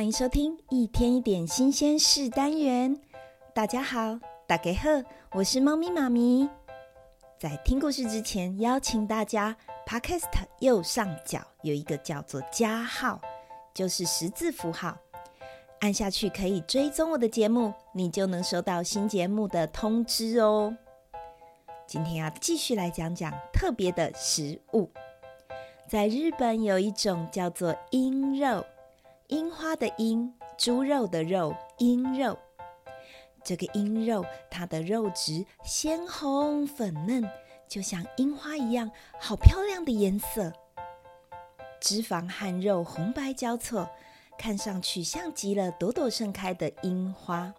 欢迎收听一天一点新鲜事单元。大家好，大家好，我是猫咪妈咪。在听故事之前，邀请大家，Podcast 右上角有一个叫做加号，就是十字符号，按下去可以追踪我的节目，你就能收到新节目的通知哦。今天要继续来讲讲特别的食物。在日本有一种叫做鹰肉。樱花的樱，猪肉的肉，樱肉。这个樱肉，它的肉质鲜红粉嫩，就像樱花一样，好漂亮的颜色。脂肪和肉红白交错，看上去像极了朵朵盛开的樱花。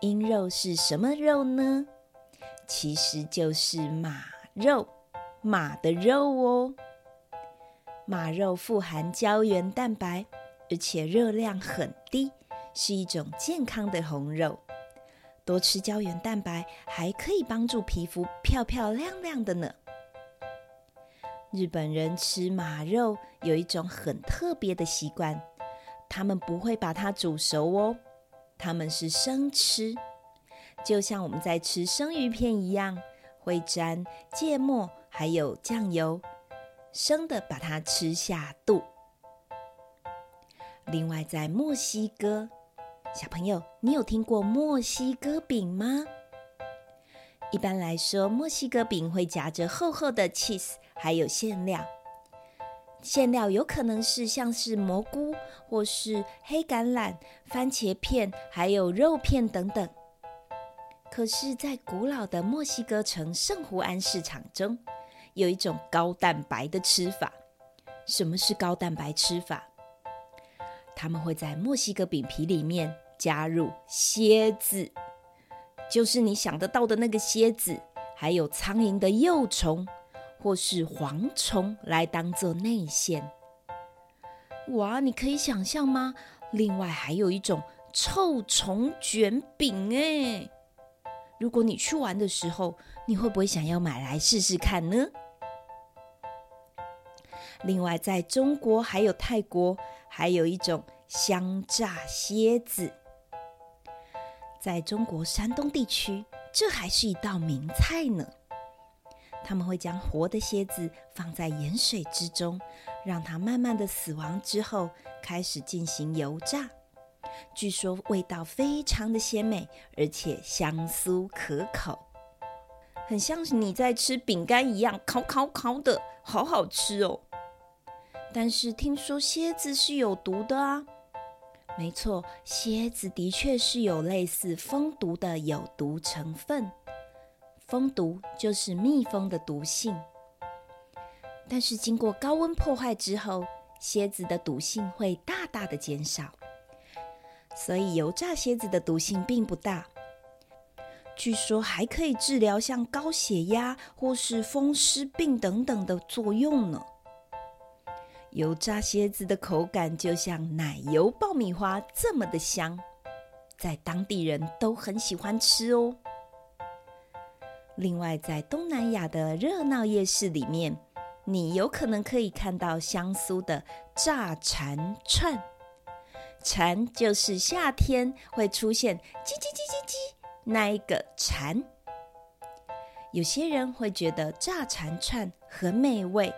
樱肉是什么肉呢？其实就是马肉，马的肉哦。马肉富含胶原蛋白。而且热量很低，是一种健康的红肉。多吃胶原蛋白，还可以帮助皮肤漂漂亮亮的呢。日本人吃马肉有一种很特别的习惯，他们不会把它煮熟哦，他们是生吃，就像我们在吃生鱼片一样，会沾芥末还有酱油，生的把它吃下肚。另外，在墨西哥，小朋友，你有听过墨西哥饼吗？一般来说，墨西哥饼会夹着厚厚的 cheese，还有馅料。馅料有可能是像是蘑菇，或是黑橄榄、番茄片，还有肉片等等。可是，在古老的墨西哥城圣胡安市场中，有一种高蛋白的吃法。什么是高蛋白吃法？他们会在墨西哥饼皮里面加入蝎子，就是你想得到的那个蝎子，还有苍蝇的幼虫或是蝗虫来当做内馅。哇，你可以想象吗？另外还有一种臭虫卷饼哎，如果你去玩的时候，你会不会想要买来试试看呢？另外，在中国还有泰国。还有一种香炸蝎子，在中国山东地区，这还是一道名菜呢。他们会将活的蝎子放在盐水之中，让它慢慢的死亡之后，开始进行油炸。据说味道非常的鲜美，而且香酥可口，很像是你在吃饼干一样，烤烤烤的，好好吃哦。但是听说蝎子是有毒的啊！没错，蝎子的确是有类似蜂毒的有毒成分。蜂毒就是蜜蜂的毒性。但是经过高温破坏之后，蝎子的毒性会大大的减少。所以油炸蝎子的毒性并不大。据说还可以治疗像高血压或是风湿病等等的作用呢。油炸蝎子的口感就像奶油爆米花这么的香，在当地人都很喜欢吃哦。另外，在东南亚的热闹夜市里面，你有可能可以看到香酥的炸蝉串，蝉就是夏天会出现叽叽叽叽叽那一个蝉。有些人会觉得炸蝉串很美味。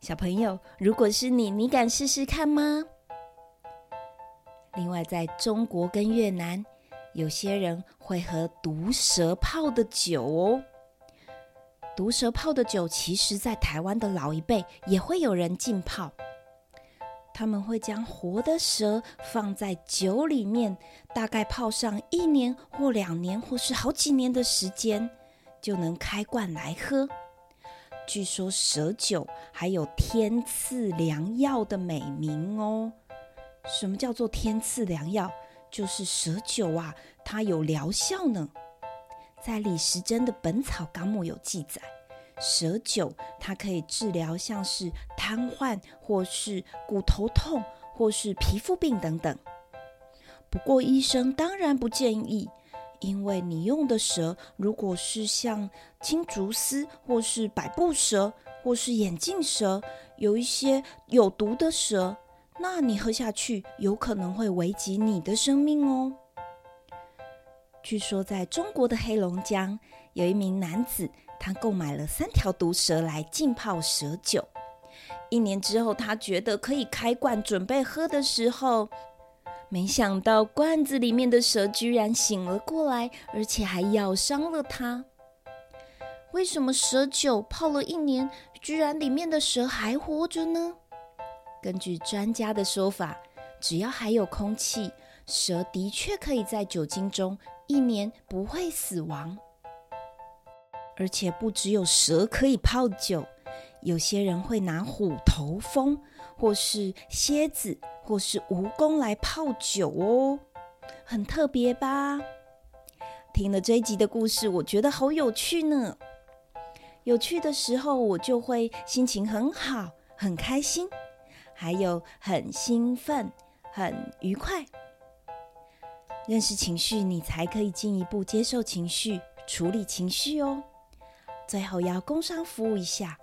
小朋友，如果是你，你敢试试看吗？另外，在中国跟越南，有些人会喝毒蛇泡的酒哦。毒蛇泡的酒，其实在台湾的老一辈也会有人浸泡。他们会将活的蛇放在酒里面，大概泡上一年或两年，或是好几年的时间，就能开罐来喝。据说蛇酒还有天赐良药的美名哦，什么叫做天赐良药？就是蛇酒啊，它有疗效呢。在李时珍的《本草纲目》有记载，蛇酒它可以治疗像是瘫痪，或是骨头痛，或是皮肤病等等。不过医生当然不建议，因为你用的蛇如果是像青竹丝，或是百步蛇，或是眼镜蛇，有一些有毒的蛇。那你喝下去，有可能会危及你的生命哦。据说在中国的黑龙江，有一名男子，他购买了三条毒蛇来浸泡蛇酒。一年之后，他觉得可以开罐准备喝的时候，没想到罐子里面的蛇居然醒了过来，而且还咬伤了它。为什么蛇酒泡了一年，居然里面的蛇还活着呢？根据专家的说法，只要还有空气，蛇的确可以在酒精中一年不会死亡。而且不只有蛇可以泡酒，有些人会拿虎头蜂，或是蝎子，或是蜈蚣来泡酒哦，很特别吧？听了这一集的故事，我觉得好有趣呢。有趣的时候，我就会心情很好，很开心。还有很兴奋、很愉快。认识情绪，你才可以进一步接受情绪、处理情绪哦。最后要工商服务一下，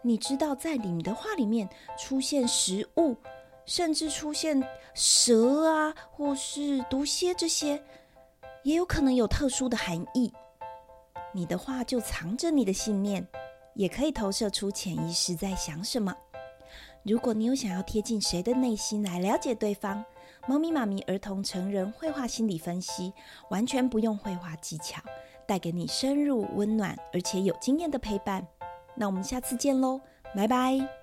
你知道在你们的话里面出现食物，甚至出现蛇啊，或是毒蝎这些，也有可能有特殊的含义。你的话就藏着你的信念，也可以投射出潜意识在想什么。如果你有想要贴近谁的内心来了解对方，猫咪妈咪儿童成人绘画心理分析完全不用绘画技巧，带给你深入温暖而且有经验的陪伴。那我们下次见喽，拜拜。